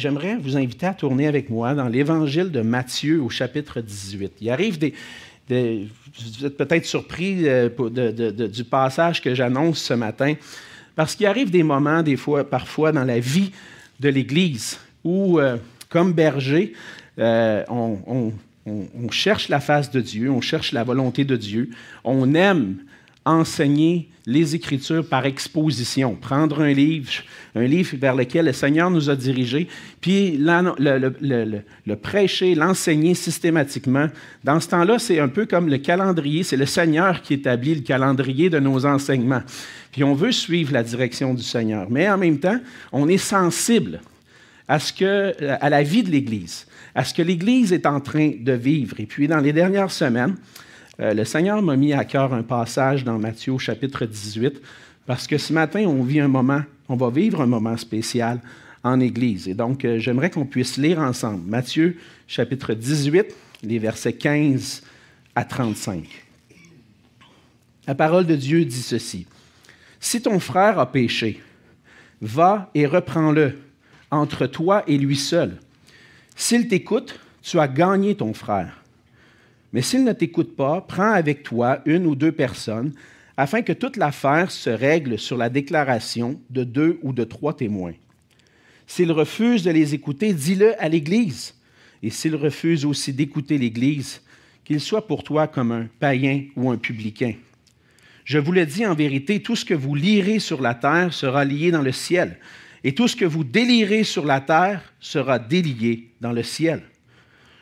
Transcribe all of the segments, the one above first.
J'aimerais vous inviter à tourner avec moi dans l'évangile de Matthieu au chapitre 18. Il arrive vous êtes peut-être surpris euh, du passage que j'annonce ce matin, parce qu'il arrive des moments, des fois, parfois dans la vie de l'Église, où, euh, comme berger, euh, on, on, cherche la face de Dieu, on cherche la volonté de Dieu, on aime enseigner les Écritures par exposition, prendre un livre, un livre vers lequel le Seigneur nous a dirigés, puis le, prêcher, l'enseigner systématiquement. Dans ce temps-là, c'est un peu comme le calendrier, c'est le Seigneur qui établit le calendrier de nos enseignements. Puis on veut suivre la direction du Seigneur, mais en même temps, on est sensible à, ce que, à la vie de l'Église, à ce que l'Église est en train de vivre. Et puis dans les dernières semaines, euh, le Seigneur m'a mis à cœur un passage dans Matthieu chapitre 18, parce que ce matin, on vit un moment, on va vivre un moment spécial en Église. Et donc, euh, j'aimerais qu'on puisse lire ensemble Matthieu chapitre 18, les versets 15 à 35. La parole de Dieu dit ceci. Si ton frère a péché, va et reprends-le entre toi et lui seul. S'il t'écoute, tu as gagné ton frère. Mais s'il ne t'écoute pas, prends avec toi une ou deux personnes afin que toute l'affaire se règle sur la déclaration de deux ou de trois témoins. S'il refuse de les écouter, dis-le à l'Église. Et s'il refuse aussi d'écouter l'Église, qu'il soit pour toi comme un païen ou un publicain. Je vous le dis en vérité, tout ce que vous lirez sur la terre sera lié dans le ciel, et tout ce que vous délirez sur la terre sera délié dans le ciel.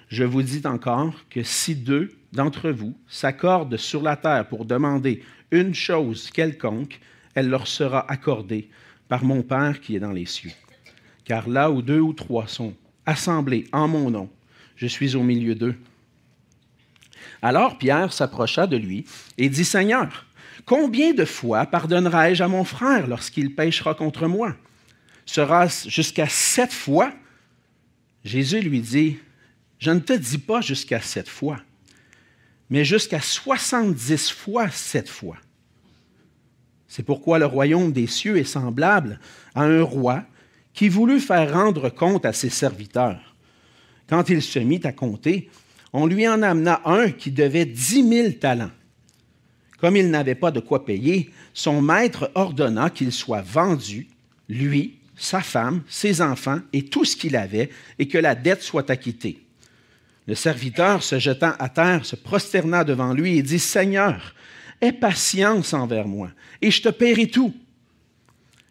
Je vous dis encore que si deux d'entre vous s'accordent sur la terre pour demander une chose quelconque, elle leur sera accordée par mon Père qui est dans les cieux. Car là où deux ou trois sont assemblés en mon nom, je suis au milieu d'eux. Alors Pierre s'approcha de lui et dit, Seigneur, combien de fois pardonnerai-je à mon frère lorsqu'il péchera contre moi? Sera-ce jusqu'à sept fois Jésus lui dit, je ne te dis pas jusqu'à sept fois, mais jusqu'à soixante-dix fois sept fois. C'est pourquoi le royaume des cieux est semblable à un roi qui voulut faire rendre compte à ses serviteurs. Quand il se mit à compter, on lui en amena un qui devait dix mille talents. Comme il n'avait pas de quoi payer, son maître ordonna qu'il soit vendu, lui, sa femme, ses enfants et tout ce qu'il avait, et que la dette soit acquittée. Le serviteur, se jetant à terre, se prosterna devant lui et dit, Seigneur, aie patience envers moi, et je te paierai tout.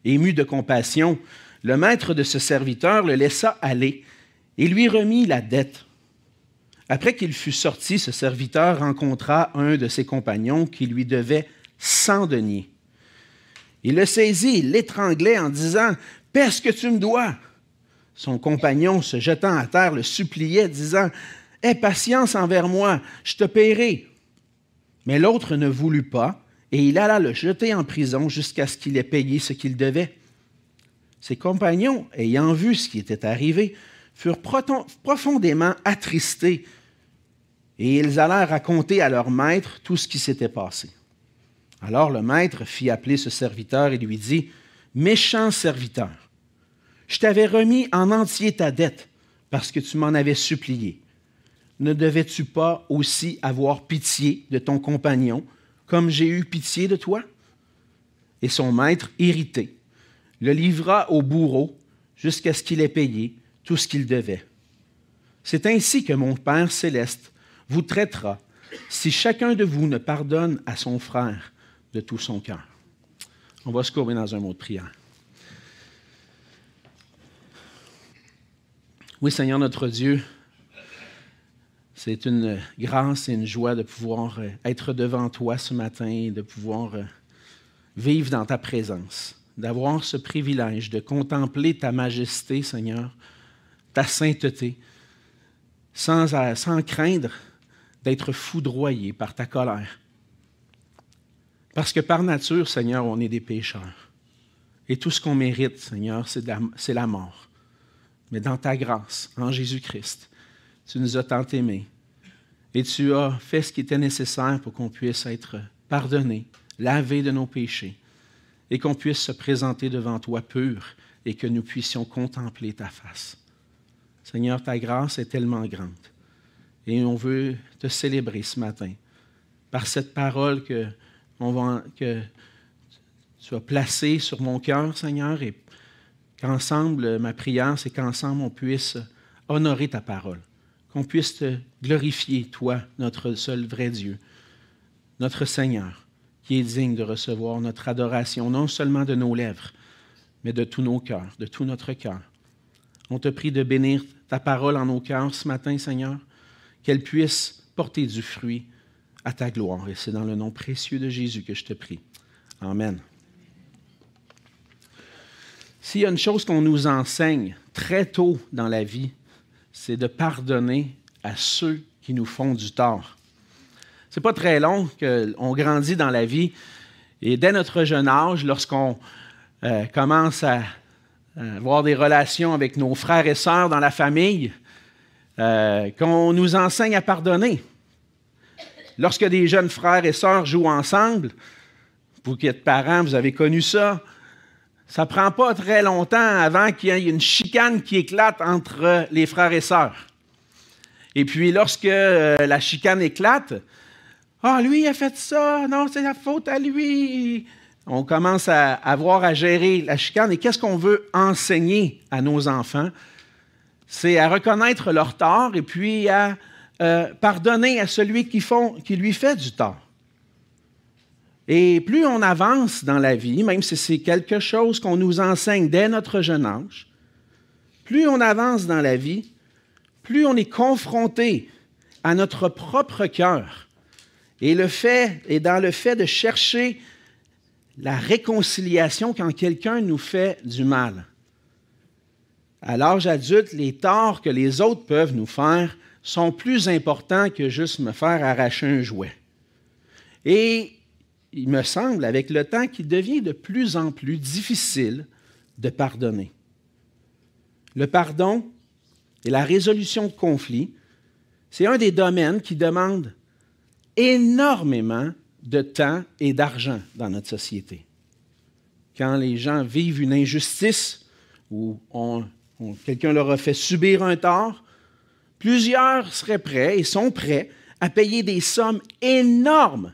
Ému de compassion, le maître de ce serviteur le laissa aller et lui remit la dette. Après qu'il fut sorti, ce serviteur rencontra un de ses compagnons qui lui devait cent deniers. Il le saisit, l'étranglait en disant Paie ce que tu me dois. Son compagnon, se jetant à terre, le suppliait, disant Aie patience envers moi, je te paierai. Mais l'autre ne voulut pas, et il alla le jeter en prison jusqu'à ce qu'il ait payé ce qu'il devait. Ses compagnons, ayant vu ce qui était arrivé, furent profondément attristés, et ils allèrent raconter à leur maître tout ce qui s'était passé. Alors le maître fit appeler ce serviteur et lui dit, Méchant serviteur, je t'avais remis en entier ta dette parce que tu m'en avais supplié ne devais-tu pas aussi avoir pitié de ton compagnon, comme j'ai eu pitié de toi? Et son maître, irrité, le livra au bourreau jusqu'à ce qu'il ait payé tout ce qu'il devait. C'est ainsi que mon Père céleste vous traitera si chacun de vous ne pardonne à son frère de tout son cœur. On va se courber dans un mot de prière. Oui, Seigneur notre Dieu, c'est une grâce et une joie de pouvoir euh, être devant toi ce matin, de pouvoir euh, vivre dans ta présence, d'avoir ce privilège de contempler ta majesté, Seigneur, ta sainteté, sans, euh, sans craindre d'être foudroyé par ta colère. Parce que par nature, Seigneur, on est des pécheurs. Et tout ce qu'on mérite, Seigneur, c'est la mort. Mais dans ta grâce, en Jésus-Christ, tu nous as tant aimés et tu as fait ce qui était nécessaire pour qu'on puisse être pardonné, lavé de nos péchés et qu'on puisse se présenter devant toi pur et que nous puissions contempler ta face. Seigneur, ta grâce est tellement grande. Et on veut te célébrer ce matin par cette parole que, que tu as placée sur mon cœur, Seigneur, et qu'ensemble, ma prière, c'est qu'ensemble, on puisse honorer ta parole, qu'on puisse te glorifier, toi, notre seul vrai Dieu, notre Seigneur, qui est digne de recevoir notre adoration, non seulement de nos lèvres, mais de tous nos cœurs, de tout notre cœur. On te prie de bénir ta parole en nos cœurs ce matin, Seigneur, qu'elle puisse porter du fruit à ta gloire. Et c'est dans le nom précieux de Jésus que je te prie. Amen. S'il y a une chose qu'on nous enseigne très tôt dans la vie, c'est de pardonner à ceux qui nous font du tort. C'est pas très long qu'on grandit dans la vie et dès notre jeune âge, lorsqu'on euh, commence à, avoir des relations avec nos frères et sœurs dans la famille, euh, qu'on nous enseigne à pardonner. Lorsque des jeunes frères et sœurs jouent ensemble, vous qui êtes parents, vous avez connu ça, ça ne prend pas très longtemps avant qu'il y ait une chicane qui éclate entre les frères et sœurs. Et puis lorsque euh, la chicane éclate, ah, lui, il a fait ça, non, c'est la faute à lui. On commence à avoir à gérer la chicane. Et qu'est-ce qu'on veut enseigner à nos enfants? C'est à reconnaître leur tort et puis à euh, pardonner à celui qui lui fait du tort. Et plus on avance dans la vie, même si c'est quelque chose qu'on nous enseigne dès notre jeune âge, plus on avance dans la vie, plus on est confronté à notre propre cœur. Et le fait, et dans le fait de chercher la réconciliation quand quelqu'un nous fait du mal. À l'âge adulte, les torts que les autres peuvent nous faire sont plus importants que juste me faire arracher un jouet. Et il me semble, avec le temps, qu'il devient de plus en plus difficile de pardonner. Le pardon et la résolution de conflits, c'est un des domaines qui demande énormément de temps et d'argent dans notre société. Quand les gens vivent une injustice ou quelqu'un leur a fait subir un tort, plusieurs seraient prêts et sont prêts à payer des sommes énormes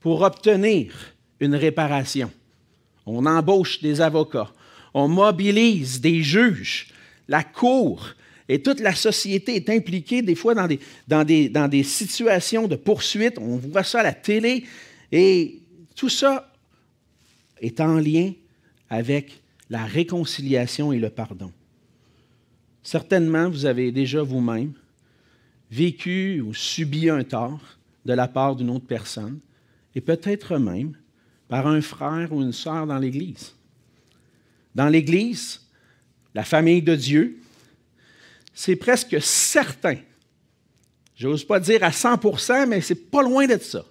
pour obtenir une réparation. On embauche des avocats, on mobilise des juges, la cour et toute la société est impliquée des fois dans des, dans des, dans des situations de poursuite. On voit ça à la télé et tout ça est en lien avec la réconciliation et le pardon. Certainement, vous avez déjà vous-même vécu ou subi un tort de la part d'une autre personne et peut-être même par un frère ou une sœur dans l'Église. Dans l'Église, la famille de Dieu, c'est presque certain, j'ose pas dire à 100% mais c'est pas loin d'être ça,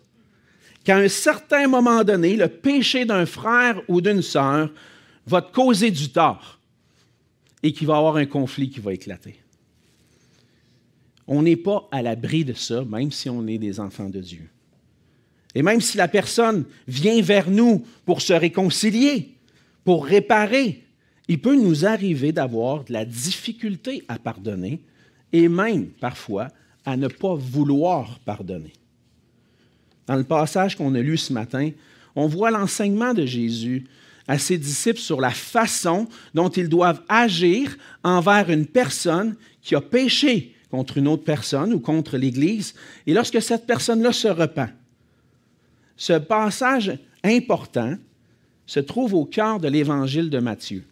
qu'à un certain moment donné, le péché d'un frère ou d'une sœur va te causer du tort et qu'il va y avoir un conflit qui va éclater. On n'est pas à l'abri de ça, même si on est des enfants de Dieu. Et même si la personne vient vers nous pour se réconcilier, pour réparer, il peut nous arriver d'avoir de la difficulté à pardonner et même parfois à ne pas vouloir pardonner. Dans le passage qu'on a lu ce matin, on voit l'enseignement de Jésus à ses disciples sur la façon dont ils doivent agir envers une personne qui a péché contre une autre personne ou contre l'Église, et lorsque cette personne-là se repent ce passage important se trouve au cœur de l'évangile de Matthieu.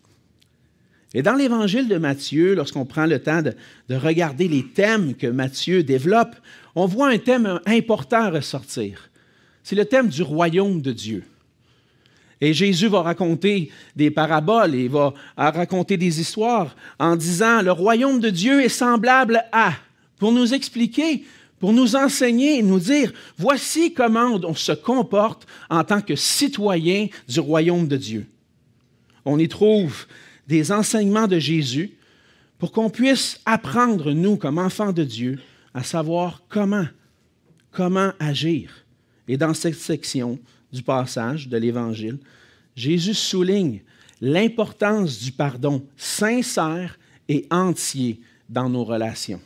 Et dans l'évangile de Matthieu, lorsqu'on prend le temps de, regarder les thèmes que Matthieu développe, on voit un thème important ressortir. C'est le thème du royaume de Dieu. Et Jésus va raconter des paraboles et va raconter des histoires en disant, le royaume de Dieu est semblable à, pour nous expliquer pour nous enseigner et nous dire, voici comment on se comporte en tant que citoyen du royaume de Dieu. On y trouve des enseignements de Jésus pour qu'on puisse apprendre, nous, comme enfants de Dieu, à savoir comment, comment agir. Et dans cette section du passage de l'Évangile, Jésus souligne l'importance du pardon sincère et entier dans nos relations.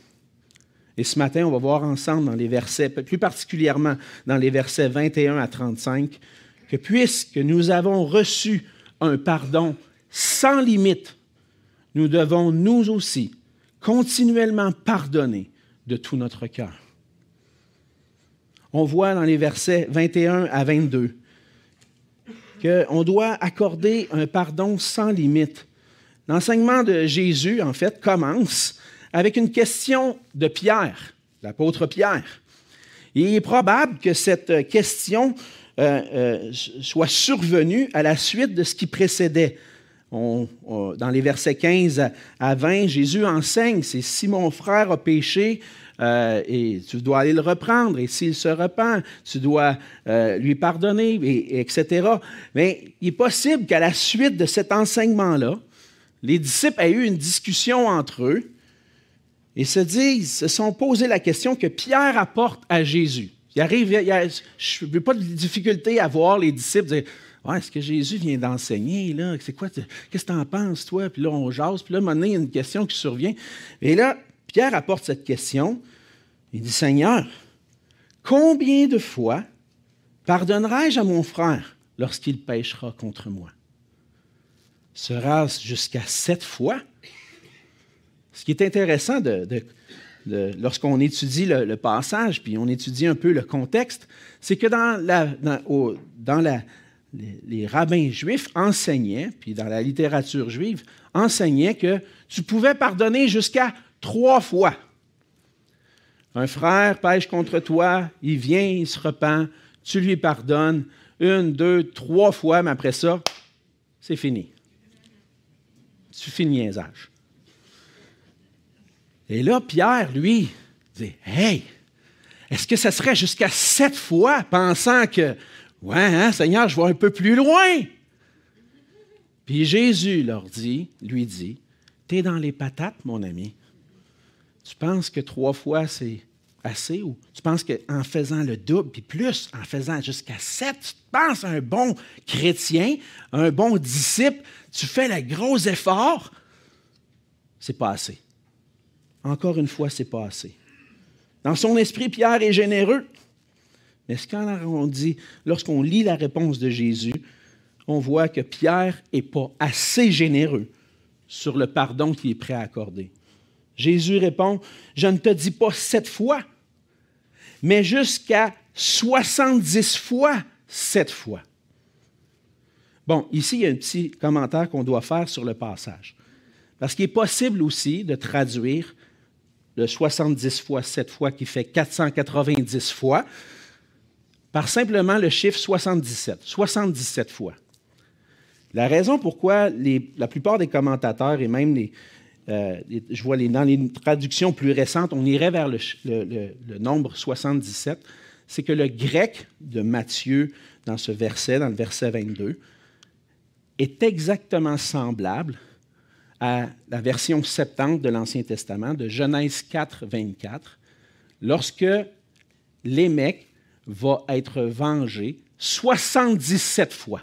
Et ce matin, on va voir ensemble dans les versets, plus particulièrement dans les versets 21 à 35, que puisque nous avons reçu un pardon sans limite, nous devons nous aussi continuellement pardonner de tout notre cœur. On voit dans les versets 21 à 22 qu'on doit accorder un pardon sans limite. L'enseignement de Jésus, en fait, commence avec une question de Pierre, l'apôtre Pierre. Il est probable que cette question euh, euh, soit survenue à la suite de ce qui précédait. dans les versets 15 à 20, Jésus enseigne, c'est si mon frère a péché, euh, et tu dois aller le reprendre, et s'il se repent, tu dois lui pardonner, etc. Mais il est possible qu'à la suite de cet enseignement-là, les disciples aient eu une discussion entre eux et se disent, se sont posé la question que Pierre apporte à Jésus. Il arrive, je n'ai pas de difficulté à voir les disciples dire est-ce que Jésus vient d'enseigner, là? C'est quoi? Qu'est-ce que tu en penses, toi? Puis là, on jase. Puis là, maintenant, il y a une question qui survient. Et là, Pierre apporte cette question. Il dit Seigneur, combien de fois pardonnerai-je à mon frère lorsqu'il péchera contre moi? Sera-ce jusqu'à sept fois? Ce qui est intéressant lorsqu'on étudie le, passage, puis on étudie un peu le contexte, c'est que dans, la, les, rabbins juifs enseignaient, puis dans la littérature juive, enseignaient que tu pouvais pardonner jusqu'à trois fois. Un frère pêche contre toi, il vient, il se repent, tu lui pardonnes une, deux, trois fois, mais après ça, c'est fini. Tu finis niaisage. Et là, Pierre, lui, dit Hey, est-ce que ça serait jusqu'à sept fois, pensant que, ouais, hein, Seigneur, je vais un peu plus loin? Puis Jésus leur dit, lui dit T'es dans les patates, mon ami. Tu penses que trois fois, c'est assez? Ou tu penses qu'en faisant le double, puis plus, en faisant jusqu'à sept, tu penses un bon chrétien, un bon disciple, tu fais le gros effort? C'est pas assez. Encore une fois, c'est pas assez. Dans son esprit, Pierre est généreux. Mais quand dit, lorsqu'on lit la réponse de Jésus, on voit que Pierre n'est pas assez généreux sur le pardon qu'il est prêt à accorder. Jésus répond, je ne te dis pas sept fois, mais jusqu'à 70 fois sept fois. Bon, ici, il y a un petit commentaire qu'on doit faire sur le passage. Parce qu'il est possible aussi de traduire le 70 fois 7 fois qui fait 490 fois, par simplement le chiffre 77, 77 fois. La raison pourquoi la plupart des commentateurs et même euh, je vois les, dans les traductions plus récentes, on irait vers le, le nombre 77, c'est que le grec de Matthieu dans ce verset, dans le verset 22, est exactement semblable à la version 70 de l'Ancien Testament, de Genèse 4, 24, lorsque Lémec va être vengé 77 fois.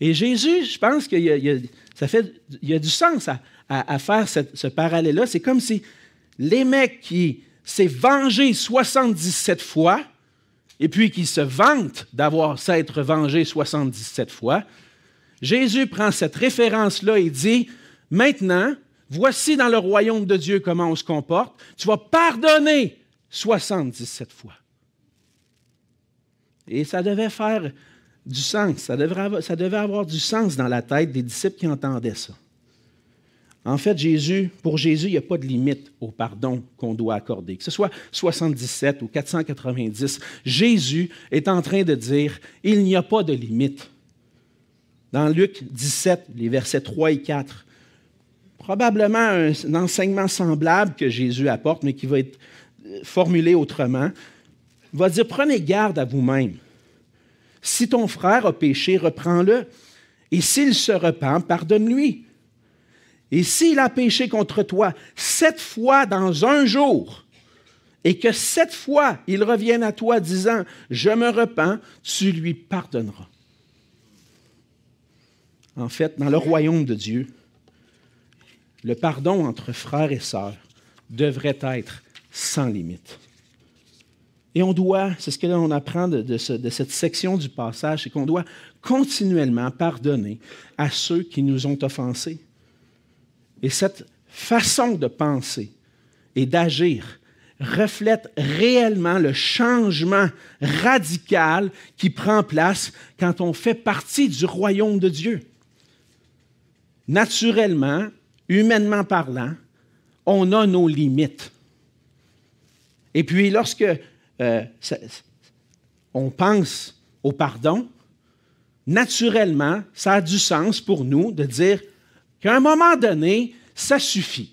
Et Jésus, je pense qu'il y, y a du sens à, faire ce parallèle-là. C'est comme si Lémec qui s'est vengé 77 fois, et puis qui se vante d'avoir s'être vengé 77 fois, Jésus prend cette référence-là et dit, maintenant, voici dans le royaume de Dieu comment on se comporte, tu vas pardonner 77 fois. Et ça devait faire du sens, ça, devait avoir du sens dans la tête des disciples qui entendaient ça. En fait, Jésus, pour Jésus, il n'y a pas de limite au pardon qu'on doit accorder. Que ce soit 77 ou 490, Jésus est en train de dire, il n'y a pas de limite dans Luc 17, les versets 3 et 4. Probablement un, enseignement semblable que Jésus apporte, mais qui va être euh, formulé autrement. Il va dire, prenez garde à vous-même. Si ton frère a péché, reprends-le. Et s'il se repent, pardonne-lui. Et s'il a péché contre toi sept fois dans un jour, et que sept fois il revienne à toi disant, je me repens, tu lui pardonneras en fait, dans le royaume de Dieu, le pardon entre frères et sœurs devrait être sans limite. Et on doit, c'est ce que l'on apprend de, cette section du passage, c'est qu'on doit continuellement pardonner à ceux qui nous ont offensés. Et cette façon de penser et d'agir reflète réellement le changement radical qui prend place quand on fait partie du royaume de Dieu. Naturellement, humainement parlant, on a nos limites. Et puis lorsque euh, on pense au pardon, naturellement, ça a du sens pour nous de dire qu'à un moment donné, ça suffit.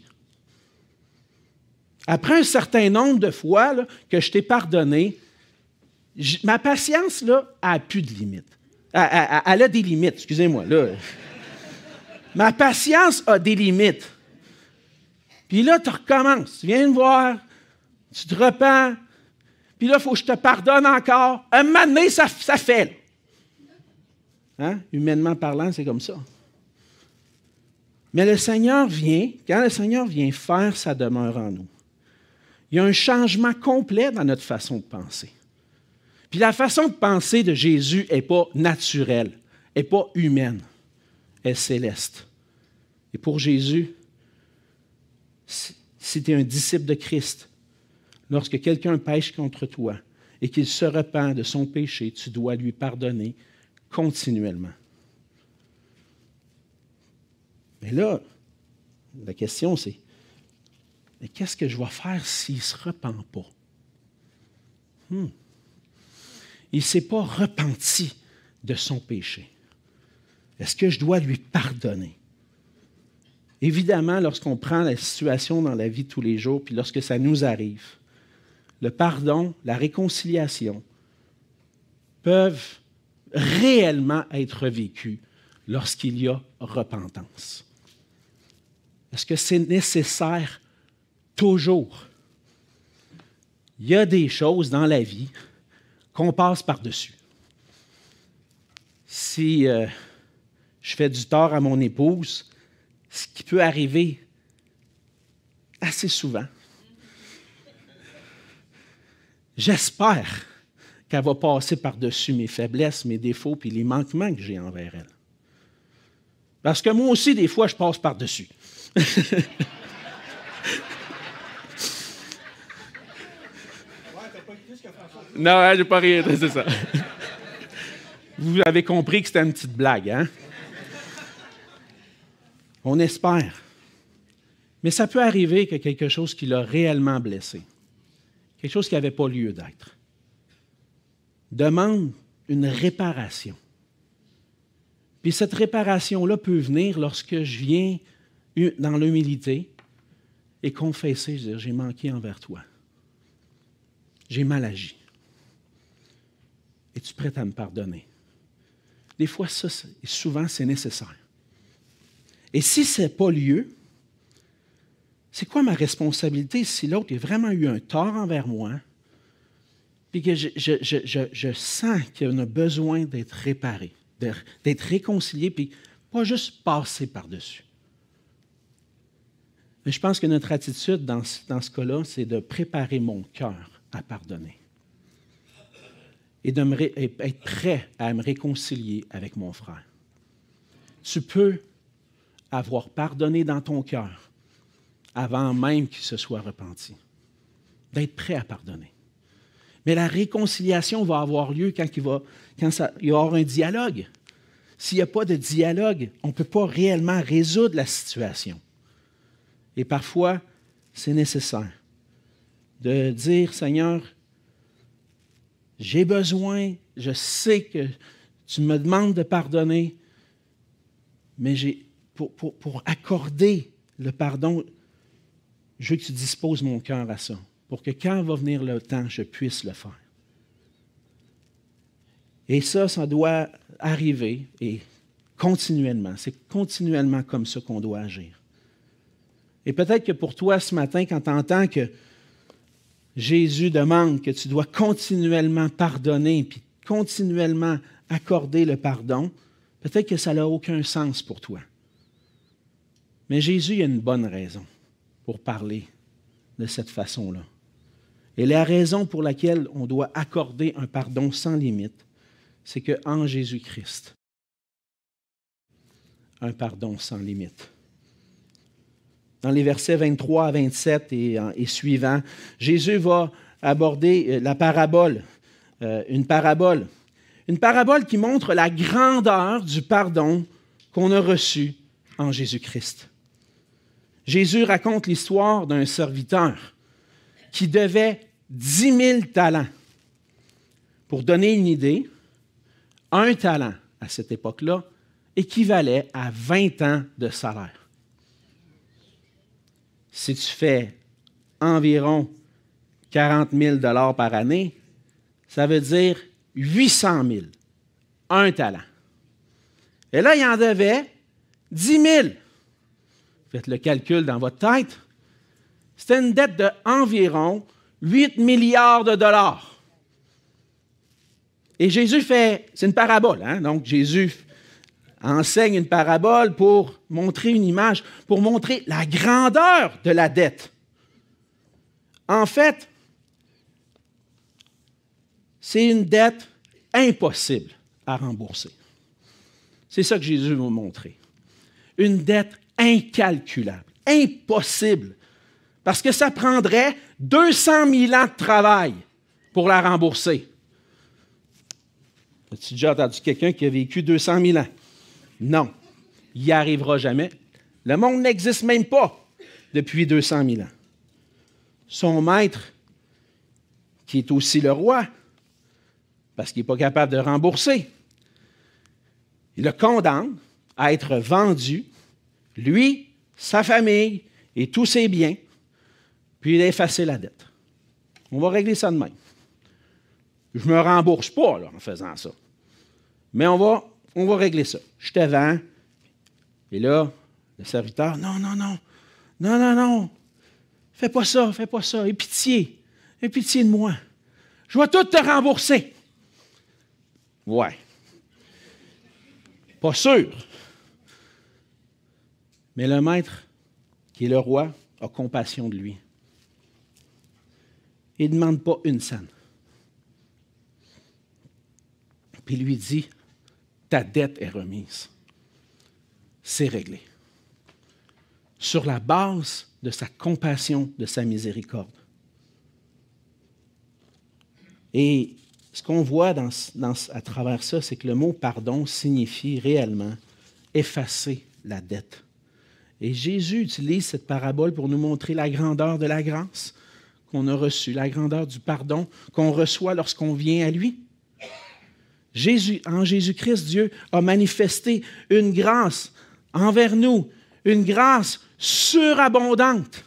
Après un certain nombre de fois que je t'ai pardonné, ma patience là, a plus de limites. Elle, a des limites, excusez-moi. Ma patience a des limites. Puis là, tu recommences. Tu viens me voir, tu te repens, puis là, il faut que je te pardonne encore. Un moment donné, ça, fait. Hein? Humainement parlant, c'est comme ça. Mais le Seigneur vient, quand le Seigneur vient faire sa demeure en nous, il y a un changement complet dans notre façon de penser. Puis la façon de penser de Jésus n'est pas naturelle, n'est pas humaine, est céleste. Et pour Jésus, si tu es un disciple de Christ, lorsque quelqu'un pêche contre toi et qu'il se repent de son péché, tu dois lui pardonner continuellement. Mais là, la question c'est, mais qu'est-ce que je vais faire s'il ne se repent pas? Hmm. Il ne s'est pas repenti de son péché. Est-ce que je dois lui pardonner? Évidemment, lorsqu'on prend la situation dans la vie tous les jours, puis lorsque ça nous arrive, le pardon, la réconciliation peuvent réellement être vécus lorsqu'il y a repentance. Est-ce que c'est nécessaire toujours? Il y a des choses dans la vie qu'on passe par-dessus. Si euh, je fais du tort à mon épouse, ce qui peut arriver assez souvent, J'espère qu'elle va passer par-dessus mes faiblesses, mes défauts, puis les manquements que j'ai envers elle. Parce que moi aussi, des fois, je passe par-dessus. non, hein, j'ai pas rien, c'est ça. Vous avez compris que c'était une petite blague, hein? On espère. Mais ça peut arriver que quelque chose qui l'a réellement blessé quelque chose qui n'avait pas lieu d'être. Demande une réparation. Puis cette réparation-là peut venir lorsque je viens dans l'humilité et confesser, dire, j'ai manqué envers toi. J'ai mal agi. Es-tu prêt à me pardonner? Des fois, ça, souvent, c'est nécessaire. Et si ce n'est pas lieu, c'est quoi ma responsabilité si l'autre a vraiment eu un tort envers moi, puis que je, sens qu'il a besoin d'être réparé, d'être réconcilié, puis pas juste passer par-dessus. Mais je pense que notre attitude dans, dans ce cas-là, c'est de préparer mon cœur à pardonner et d'être prêt à me réconcilier avec mon frère. Tu peux avoir pardonné dans ton cœur avant même qu'il se soit repenti. D'être prêt à pardonner. Mais la réconciliation va avoir lieu quand il va, quand il y aura un dialogue. S'il n'y a pas de dialogue, on ne peut pas réellement résoudre la situation. Et parfois, c'est nécessaire de dire, Seigneur, j'ai besoin, je sais que tu me demandes de pardonner, mais pour, accorder le pardon, je veux que tu disposes mon cœur à ça, pour que quand va venir le temps, je puisse le faire. Et ça, ça doit arriver et continuellement. C'est continuellement comme ça qu'on doit agir. Et peut-être que pour toi, ce matin, quand tu entends que Jésus demande que tu dois continuellement pardonner, puis continuellement accorder le pardon, peut-être que ça n'a aucun sens pour toi. Mais Jésus a une bonne raison pour parler de cette façon-là. Et la raison pour laquelle on doit accorder un pardon sans limite, c'est qu'en Jésus-Christ, un pardon sans limite. Dans les versets 23 à 27 et, et suivants, Jésus va aborder euh, la parabole, euh, une parabole, une parabole qui montre la grandeur du pardon qu'on a reçu en Jésus-Christ. Jésus raconte l'histoire d'un serviteur qui devait 10 000 talents. Pour donner une idée, un talent à cette époque-là équivalait à 20 ans de salaire. Si tu fais environ 40 000 par année, ça veut dire 800 000, un talent. Et là, il en devait 10 000. Faites le calcul dans votre tête. C'était une dette d'environ 8 milliards de dollars. Et Jésus fait, c'est une parabole, hein? donc Jésus enseigne une parabole pour montrer une image, pour montrer la grandeur de la dette. En fait, c'est une dette impossible à rembourser. C'est ça que Jésus veut montrer. Une dette incalculable, impossible, parce que ça prendrait 200 000 ans de travail pour la rembourser. As-tu déjà entendu quelqu'un qui a vécu 200 000 ans? Non, il n'y arrivera jamais. Le monde n'existe même pas depuis 200 000 ans. Son maître, qui est aussi le roi, parce qu'il n'est pas capable de rembourser, il le condamne à être vendu, lui, sa famille et tous ses biens, puis il a effacé la dette. On va régler ça demain. Je ne me rembourse pas en faisant ça. Mais on va, on va régler ça. Je te vends. Et là, le serviteur, non, non, non, non, non, non, fais pas ça, fais pas ça, aie pitié, aie pitié de moi. Je vais tout te rembourser. Ouais. Pas sûr. Mais le maître, qui est le roi, a compassion de lui. Il ne demande pas une scène. Puis lui dit, ta dette est remise. C'est réglé. Sur la base de sa compassion, de sa miséricorde. Et ce qu'on voit à travers ça, c'est que le mot pardon signifie réellement effacer la dette. Et Jésus utilise cette parabole pour nous montrer la grandeur de la grâce qu'on a reçue, la grandeur du pardon qu'on reçoit lorsqu'on vient à lui. Jésus, en Jésus-Christ, Dieu a manifesté une grâce envers nous, une grâce surabondante.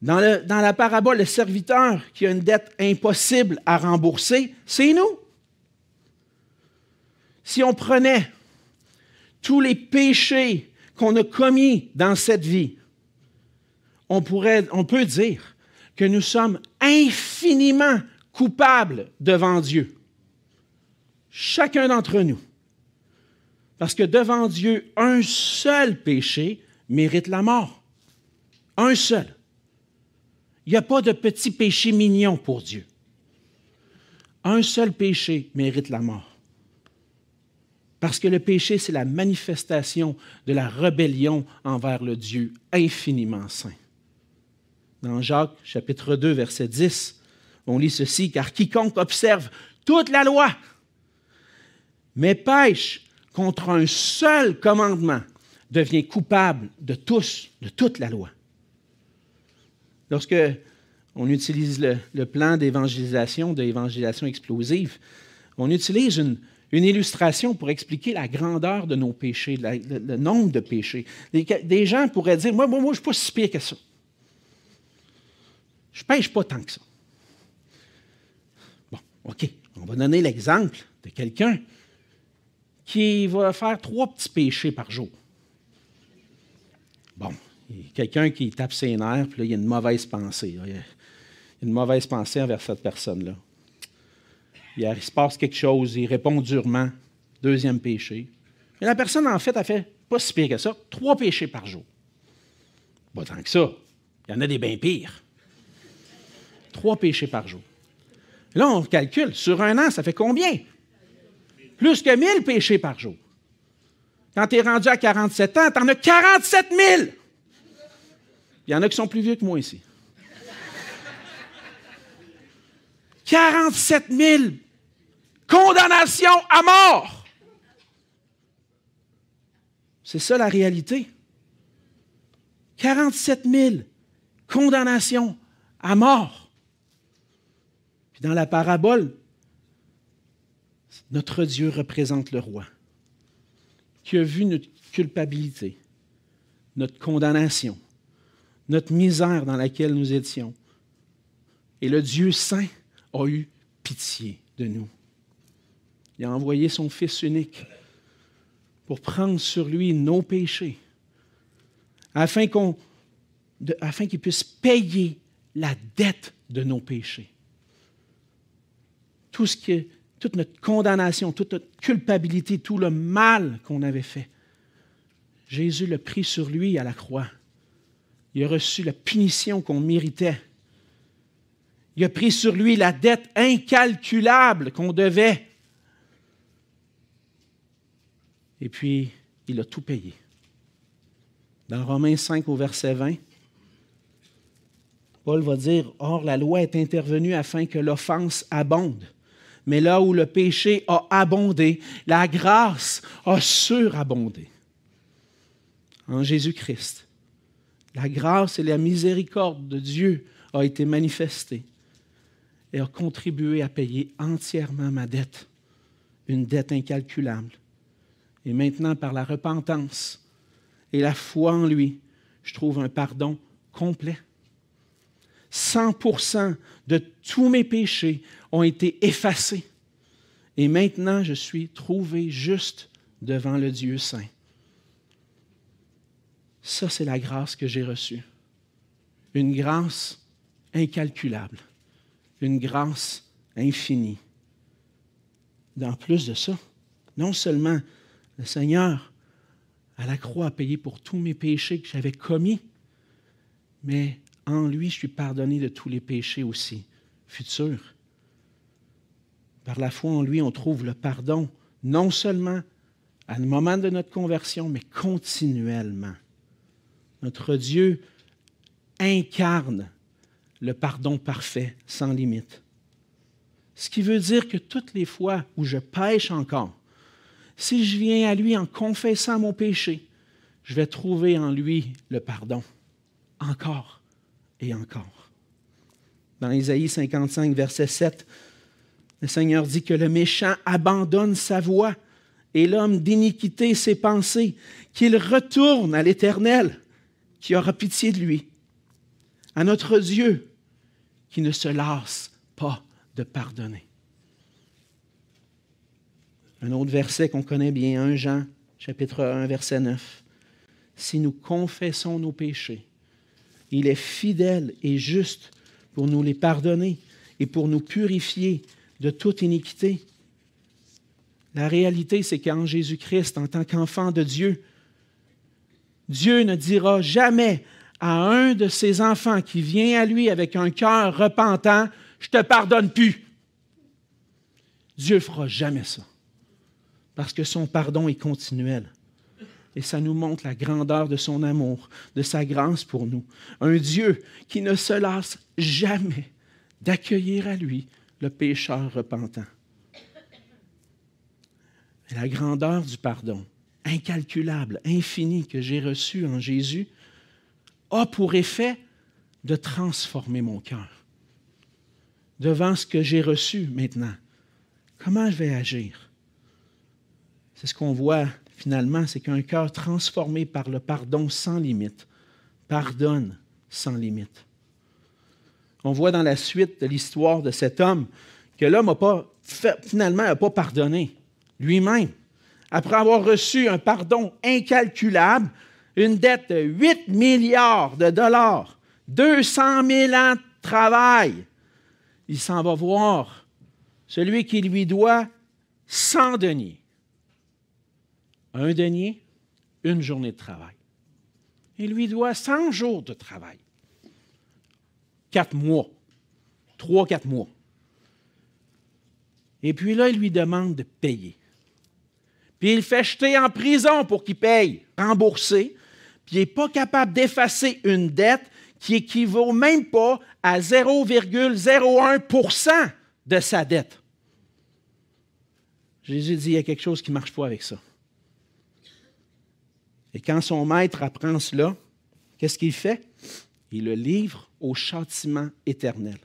Dans, dans, la parabole, le serviteur qui a une dette impossible à rembourser, c'est nous. Si on prenait tous les péchés qu'on a commis dans cette vie, on, pourrait, peut dire que nous sommes infiniment coupables devant Dieu. Chacun d'entre nous. Parce que devant Dieu, un seul péché mérite la mort. Un seul. Il n'y a pas de petit péché mignon pour Dieu. Un seul péché mérite la mort. Parce que le péché, c'est la manifestation de la rébellion envers le Dieu infiniment saint. Dans Jacques chapitre 2, verset 10, on lit ceci, car quiconque observe toute la loi mais pêche contre un seul commandement devient coupable de tous, de toute la loi. Lorsque on utilise le, plan d'évangélisation, d'évangélisation explosive, on utilise une, illustration pour expliquer la grandeur de nos péchés, le, nombre de péchés. Des, gens pourraient dire, moi, moi, moi je ne suis pas si pire que ça. Je ne pêche pas tant que ça. Bon, OK, on va donner l'exemple de quelqu'un qui va faire trois petits péchés par jour. Bon, quelqu'un qui tape ses nerfs, puis là, il y a une mauvaise pensée. Il y a une mauvaise pensée envers cette personne-là. Il se passe quelque chose, il répond durement, deuxième péché. Mais la personne, en fait, a fait pas si pire que ça, trois péchés par jour. Pas tant que ça. Il y en a des bien pires. Trois péchés par jour. Là, on calcule, sur un an, ça fait combien? Plus que 1000 péchés par jour. Quand tu es rendu à 47 ans, tu en as 47 000. Il y en a qui sont plus vieux que moi ici. 47 000 condamnations à mort. C'est ça la réalité. 47 000 condamnations à mort. Puis dans la parabole, notre Dieu représente le roi qui a vu notre culpabilité, notre condamnation, notre misère dans laquelle nous étions. Et le Dieu saint a eu pitié de nous. Il a envoyé son Fils unique pour prendre sur lui nos péchés, afin qu'il puisse payer la dette de nos péchés. Tout ce toute notre condamnation, toute notre culpabilité, tout le mal qu'on avait fait. Jésus l'a pris sur lui à la croix. Il a reçu la punition qu'on méritait. Il a pris sur lui la dette incalculable qu'on devait. Et puis, il a tout payé. Dans Romains 5 au verset 20, Paul va dire, Or la loi est intervenue afin que l'offense abonde. Mais là où le péché a abondé, la grâce a surabondé. En Jésus-Christ, la grâce et la miséricorde de Dieu ont été manifestées et a contribué à payer entièrement ma dette, une dette incalculable. Et maintenant, par la repentance et la foi en lui, je trouve un pardon complet. 100% de tous mes péchés ont été effacés. Et maintenant, je suis trouvé juste devant le Dieu saint. Ça, c'est la grâce que j'ai reçue. Une grâce incalculable. Une grâce infinie. En plus de ça, non seulement le Seigneur à la croix a payé pour tous mes péchés que j'avais commis, mais en lui, je suis pardonné de tous les péchés aussi futurs. Par la foi en lui, on trouve le pardon, non seulement à le moment de notre conversion, mais continuellement. Notre Dieu incarne le pardon parfait, sans limite. Ce qui veut dire que toutes les fois où je pêche encore, si je viens à lui en confessant mon péché, je vais trouver en lui le pardon, encore et encore. Dans Isaïe 55, verset 7, le Seigneur dit que le méchant abandonne sa voie et l'homme d'iniquité ses pensées, qu'il retourne à l'Éternel, qui aura pitié de lui, à notre Dieu, qui ne se lasse pas de pardonner. Un autre verset qu'on connaît bien, 1 Jean, chapitre 1, verset 9. Si nous confessons nos péchés, il est fidèle et juste pour nous les pardonner et pour nous purifier de toute iniquité. La réalité, c'est qu'en Jésus-Christ, en tant qu'enfant de Dieu, Dieu ne dira jamais à un de ses enfants qui vient à lui avec un cœur repentant, je te pardonne plus. Dieu fera jamais ça, parce que son pardon est continuel. Et ça nous montre la grandeur de son amour, de sa grâce pour nous. Un Dieu qui ne se lasse jamais d'accueillir à lui le pécheur repentant. la grandeur du pardon, incalculable, infini, que j'ai reçu en Jésus, a pour effet de transformer mon cœur. Devant ce que j'ai reçu maintenant, comment je vais agir? C'est ce qu'on voit finalement, c'est qu'un cœur transformé par le pardon sans limite pardonne sans limite on voit dans la suite de l'histoire de cet homme que l'homme n'a pas, finalement, n'a pas pardonné lui-même. Après avoir reçu un pardon incalculable, une dette de 8 milliards de dollars, 200 000 ans de travail, il s'en va voir celui qui lui doit 100 deniers. Un denier, une journée de travail. Il lui doit 100 jours de travail. Quatre mois. Trois, quatre mois. Et puis là, il lui demande de payer. Puis il fait jeter en prison pour qu'il paye, rembourser. Puis il n'est pas capable d'effacer une dette qui équivaut même pas à 0,01% de sa dette. Jésus dit, il y a quelque chose qui ne marche pas avec ça. Et quand son maître apprend cela, qu'est-ce qu'il fait? Il le livre au châtiment éternel.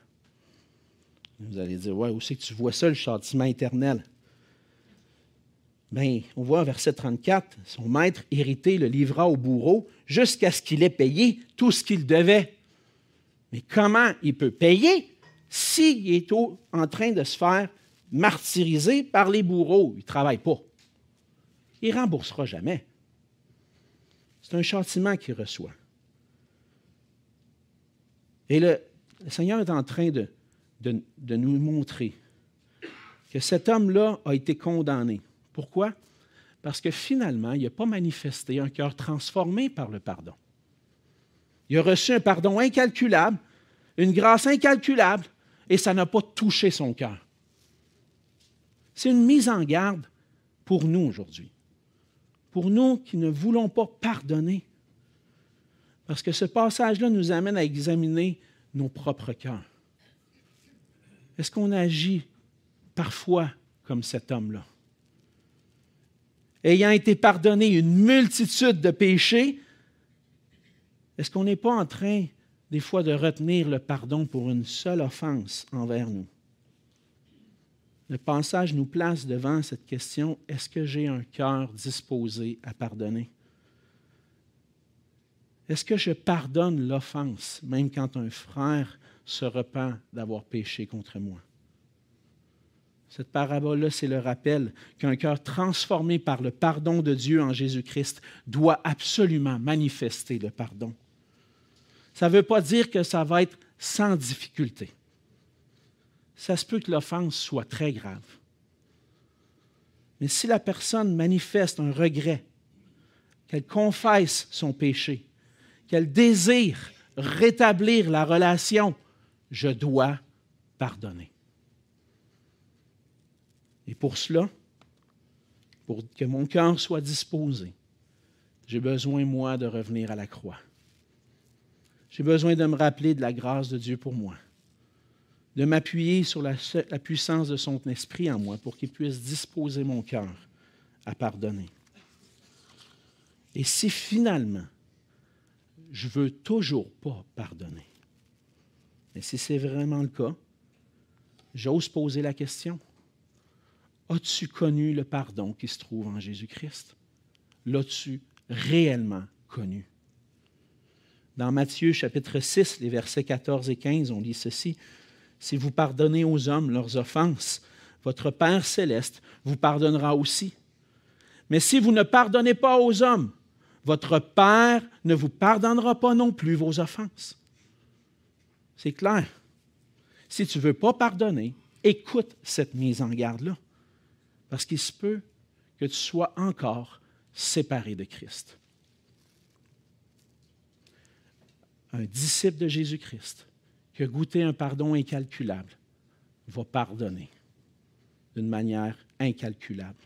Vous allez dire, ouais, où c'est que tu vois ça, le châtiment éternel? Bien, on voit verset 34, son maître irrité le livra au bourreau jusqu'à ce qu'il ait payé tout ce qu'il devait. Mais comment il peut payer s'il est en train de se faire martyriser par les bourreaux? Il ne travaille pas. Il ne remboursera jamais. C'est un châtiment qu'il reçoit. Et le, Seigneur est en train de, de nous montrer que cet homme-là a été condamné. Pourquoi? Parce que finalement, il n'a pas manifesté un cœur transformé par le pardon. Il a reçu un pardon incalculable, une grâce incalculable, et ça n'a pas touché son cœur. C'est une mise en garde pour nous aujourd'hui pour nous qui ne voulons pas pardonner. Parce que ce passage-là nous amène à examiner nos propres cœurs. Est-ce qu'on agit parfois comme cet homme-là? Ayant été pardonné une multitude de péchés, est-ce qu'on n'est pas en train des fois de retenir le pardon pour une seule offense envers nous? le passage nous place devant cette question, est-ce que j'ai un cœur disposé à pardonner? Est-ce que je pardonne l'offense, même quand un frère se repent d'avoir péché contre moi? Cette parabole-là, c'est le rappel qu'un cœur transformé par le pardon de Dieu en Jésus-Christ doit absolument manifester le pardon. Ça ne veut pas dire que ça va être sans difficulté ça se peut que l'offense soit très grave. Mais si la personne manifeste un regret, qu'elle confesse son péché, qu'elle désire rétablir la relation, je dois pardonner. Et pour cela, pour que mon cœur soit disposé, j'ai besoin, moi, de revenir à la croix. J'ai besoin de me rappeler de la grâce de Dieu pour moi de m'appuyer sur la, puissance de son esprit en moi pour qu'il puisse disposer mon cœur à pardonner. Et si finalement, je veux toujours pas pardonner, et si c'est vraiment le cas, j'ose poser la question. As-tu connu le pardon qui se trouve en Jésus-Christ? L'as-tu réellement connu? Dans Matthieu chapitre 6, les versets 14 et 15, on lit ceci. Si vous pardonnez aux hommes leurs offenses, votre Père céleste vous pardonnera aussi. Mais si vous ne pardonnez pas aux hommes, votre Père ne vous pardonnera pas non plus vos offenses. C'est clair. Si tu ne veux pas pardonner, écoute cette mise en garde-là. Parce qu'il se peut que tu sois encore séparé de Christ. Un disciple de Jésus-Christ qui a goûté un pardon incalculable va pardonner d'une manière incalculable.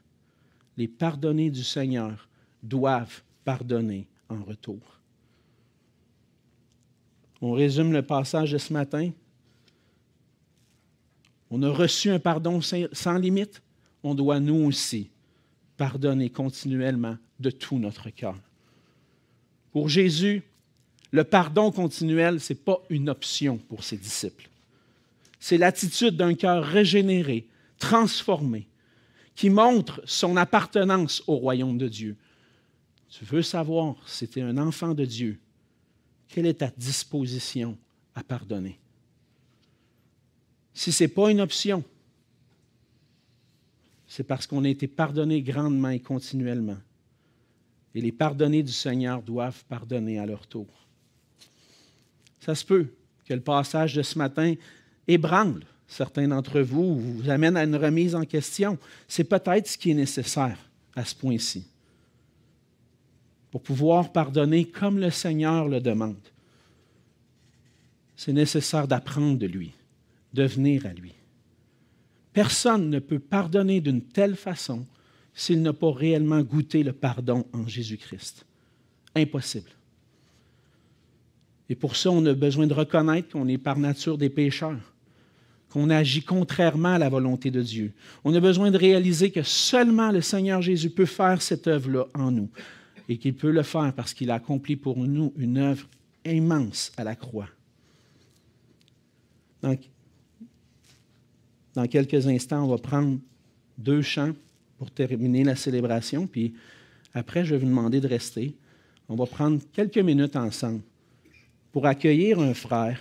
Les pardonnés du Seigneur doivent pardonner en retour. On résume le passage de ce matin. On a reçu un pardon sans limite. On doit nous aussi pardonner continuellement de tout notre cœur. Pour Jésus, le pardon continuel, ce n'est pas une option pour ses disciples. C'est l'attitude d'un cœur régénéré, transformé, qui montre son appartenance au royaume de Dieu. Tu veux savoir si tu es un enfant de Dieu, quelle est ta disposition à pardonner? Si ce n'est pas une option, c'est parce qu'on a été pardonné grandement et continuellement. Et les pardonnés du Seigneur doivent pardonner à leur tour. Ça se peut que le passage de ce matin ébranle certains d'entre vous, vous amène à une remise en question. C'est peut-être ce qui est nécessaire à ce point-ci. pour pouvoir pardonner comme le Seigneur le demande, c'est nécessaire d'apprendre de lui, de venir à lui. Personne ne peut pardonner d'une telle façon s'il n'a pas réellement goûté le pardon en Jésus-Christ. Impossible. Et pour ça, on a besoin de reconnaître qu'on est par nature des pécheurs, qu'on agit contrairement à la volonté de Dieu. On a besoin de réaliser que seulement le Seigneur Jésus peut faire cette œuvre-là en nous et qu'il peut le faire parce qu'il a accompli pour nous une œuvre immense à la croix. Donc, dans quelques instants, on va prendre deux chants pour terminer la célébration, puis après, je vais vous demander de rester. On va prendre quelques minutes ensemble pour accueillir un frère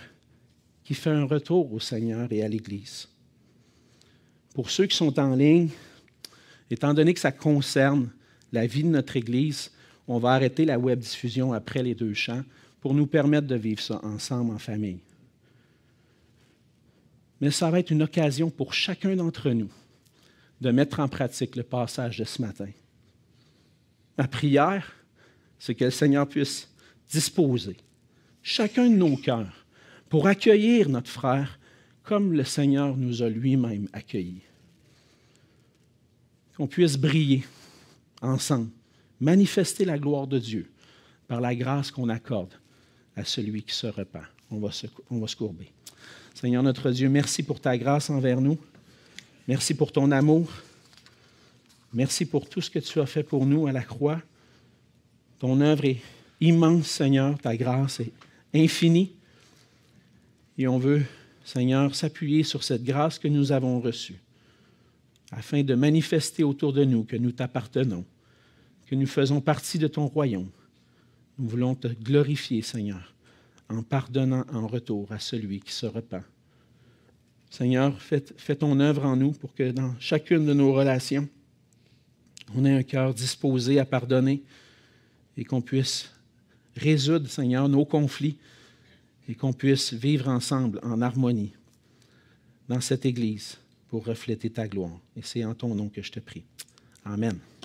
qui fait un retour au Seigneur et à l'Église. Pour ceux qui sont en ligne, étant donné que ça concerne la vie de notre Église, on va arrêter la web diffusion après les deux chants pour nous permettre de vivre ça ensemble en famille mais ça va être une occasion pour chacun d'entre nous de mettre en pratique le passage de ce matin. Ma prière, c'est que le Seigneur puisse disposer chacun de nos cœurs pour accueillir notre frère comme le Seigneur nous a lui-même accueillis. Qu'on puisse briller ensemble, manifester la gloire de Dieu par la grâce qu'on accorde à celui qui se repent. On va se, courber. Seigneur notre Dieu, merci pour ta grâce envers nous. Merci pour ton amour. Merci pour tout ce que tu as fait pour nous à la croix. Ton œuvre est immense, Seigneur. Ta grâce est infinie. Et on veut, Seigneur, s'appuyer sur cette grâce que nous avons reçue afin de manifester autour de nous que nous t'appartenons, que nous faisons partie de ton royaume. Nous voulons te glorifier, Seigneur en pardonnant en retour à celui qui se repent. Seigneur, fais, ton œuvre en nous pour que dans chacune de nos relations, on ait un cœur disposé à pardonner et qu'on puisse résoudre, Seigneur, nos conflits et qu'on puisse vivre ensemble en harmonie dans cette Église pour refléter ta gloire. Et c'est en ton nom que je te prie. Amen.